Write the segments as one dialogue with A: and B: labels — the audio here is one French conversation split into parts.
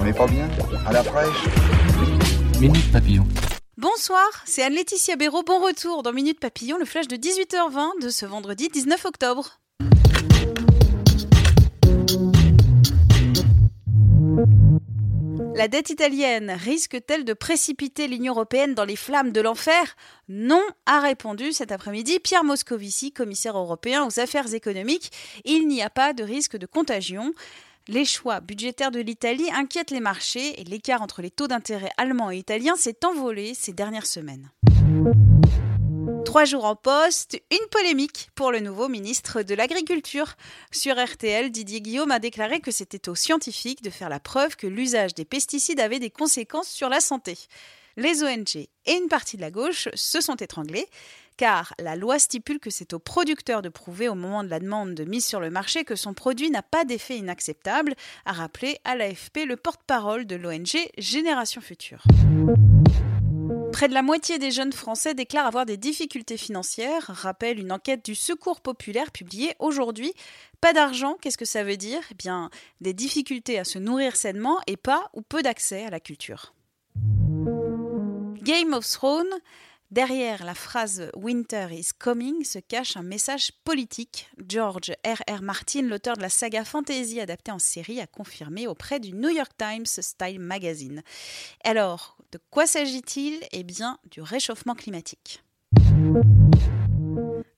A: On n'est pas bien À la fraîche
B: Minute Papillon.
C: Bonsoir, c'est Anne-Laetitia Béraud. Bon retour dans Minute Papillon, le flash de 18h20 de ce vendredi 19 octobre. La dette italienne risque-t-elle de précipiter l'Union européenne dans les flammes de l'enfer? Non, a répondu cet après-midi Pierre Moscovici, commissaire européen aux affaires économiques. Il n'y a pas de risque de contagion. Les choix budgétaires de l'Italie inquiètent les marchés et l'écart entre les taux d'intérêt allemands et italiens s'est envolé ces dernières semaines. Trois jours en poste, une polémique pour le nouveau ministre de l'Agriculture. Sur RTL, Didier Guillaume a déclaré que c'était aux scientifiques de faire la preuve que l'usage des pesticides avait des conséquences sur la santé. Les ONG et une partie de la gauche se sont étranglés car la loi stipule que c'est au producteur de prouver au moment de la demande de mise sur le marché que son produit n'a pas d'effet inacceptable, a rappelé à l'AFP le porte-parole de l'ONG Génération Future. Près de la moitié des jeunes Français déclarent avoir des difficultés financières, rappelle une enquête du Secours populaire publiée aujourd'hui. Pas d'argent, qu'est-ce que ça veut dire? Eh bien, des difficultés à se nourrir sainement et pas ou peu d'accès à la culture. Game of Thrones, Derrière la phrase Winter is coming se cache un message politique. George R. R. Martin, l'auteur de la saga fantasy adaptée en série, a confirmé auprès du New York Times Style Magazine. Alors, de quoi s'agit-il? Eh bien, du réchauffement climatique.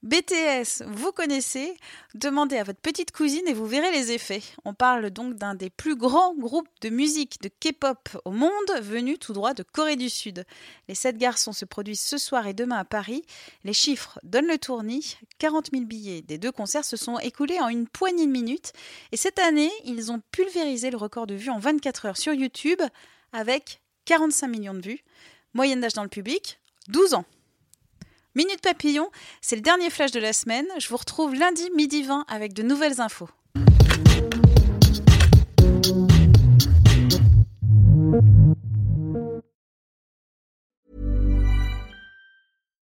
C: BTS, vous connaissez Demandez à votre petite cousine et vous verrez les effets. On parle donc d'un des plus grands groupes de musique de K-pop au monde, venu tout droit de Corée du Sud. Les sept garçons se produisent ce soir et demain à Paris. Les chiffres donnent le tournis. 40 000 billets des deux concerts se sont écoulés en une poignée de minutes. Et cette année, ils ont pulvérisé le record de vues en 24 heures sur YouTube avec 45 millions de vues. Moyenne d'âge dans le public, 12 ans. Minute Papillon, c'est le dernier flash de la semaine. Je vous retrouve lundi midi 20 avec de nouvelles infos.